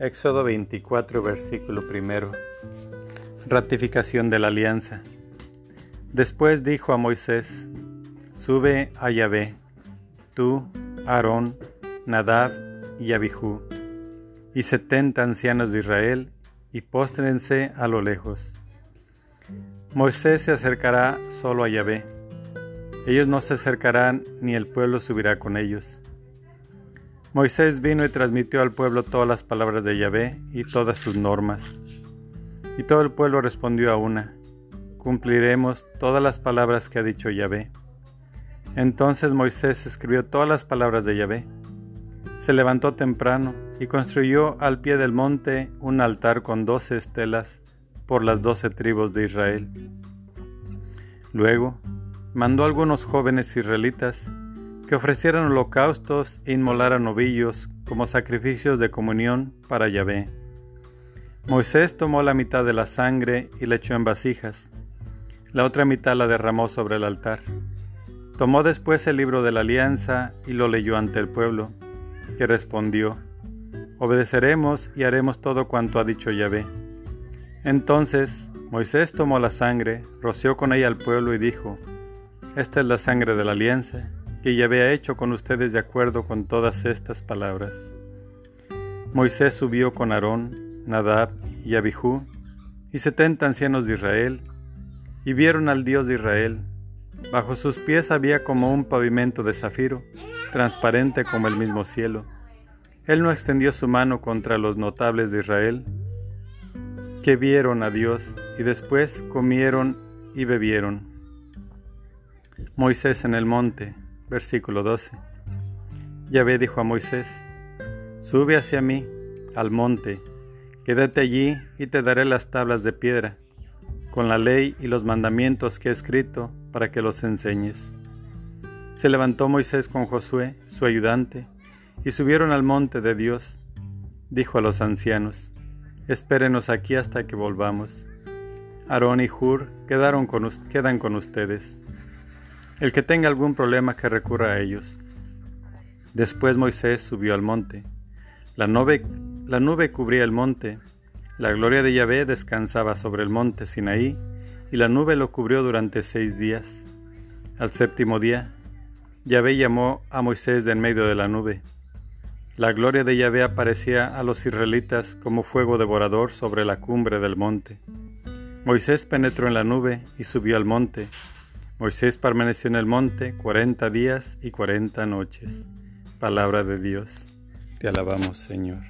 Éxodo 24, versículo primero. Ratificación de la alianza. Después dijo a Moisés, Sube a Yahvé, tú, Aarón, Nadab y Abijú, y setenta ancianos de Israel, y póstrense a lo lejos. Moisés se acercará solo a Yahvé. Ellos no se acercarán, ni el pueblo subirá con ellos. Moisés vino y transmitió al pueblo todas las palabras de Yahvé y todas sus normas. Y todo el pueblo respondió a una, cumpliremos todas las palabras que ha dicho Yahvé. Entonces Moisés escribió todas las palabras de Yahvé. Se levantó temprano y construyó al pie del monte un altar con doce estelas por las doce tribus de Israel. Luego mandó a algunos jóvenes israelitas que ofrecieran holocaustos e inmolaran novillos como sacrificios de comunión para Yahvé. Moisés tomó la mitad de la sangre y la echó en vasijas. La otra mitad la derramó sobre el altar. Tomó después el libro de la alianza y lo leyó ante el pueblo, que respondió, Obedeceremos y haremos todo cuanto ha dicho Yahvé. Entonces Moisés tomó la sangre, roció con ella al pueblo y dijo, Esta es la sangre de la alianza que ya había hecho con ustedes de acuerdo con todas estas palabras. Moisés subió con Aarón, Nadab y Abijú y setenta ancianos de Israel, y vieron al Dios de Israel. Bajo sus pies había como un pavimento de zafiro, transparente como el mismo cielo. Él no extendió su mano contra los notables de Israel, que vieron a Dios, y después comieron y bebieron. Moisés en el monte, Versículo 12. Yahvé dijo a Moisés, Sube hacia mí, al monte, quédate allí y te daré las tablas de piedra, con la ley y los mandamientos que he escrito para que los enseñes. Se levantó Moisés con Josué, su ayudante, y subieron al monte de Dios. Dijo a los ancianos, Espérenos aquí hasta que volvamos. Aarón y Hur quedaron quedan con ustedes. El que tenga algún problema que recurra a ellos. Después Moisés subió al monte. La nube, cubría el monte. La gloria de Yahvé descansaba sobre el monte Sinaí, y la nube lo cubrió durante seis días. Al séptimo día, Yahvé llamó a Moisés de en medio de la nube. La gloria de Yahvé aparecía a los israelitas como fuego devorador sobre la cumbre del monte. Moisés penetró en la nube y subió al monte, Moisés permaneció en el monte cuarenta días y cuarenta noches. Palabra de Dios. Te alabamos, Señor.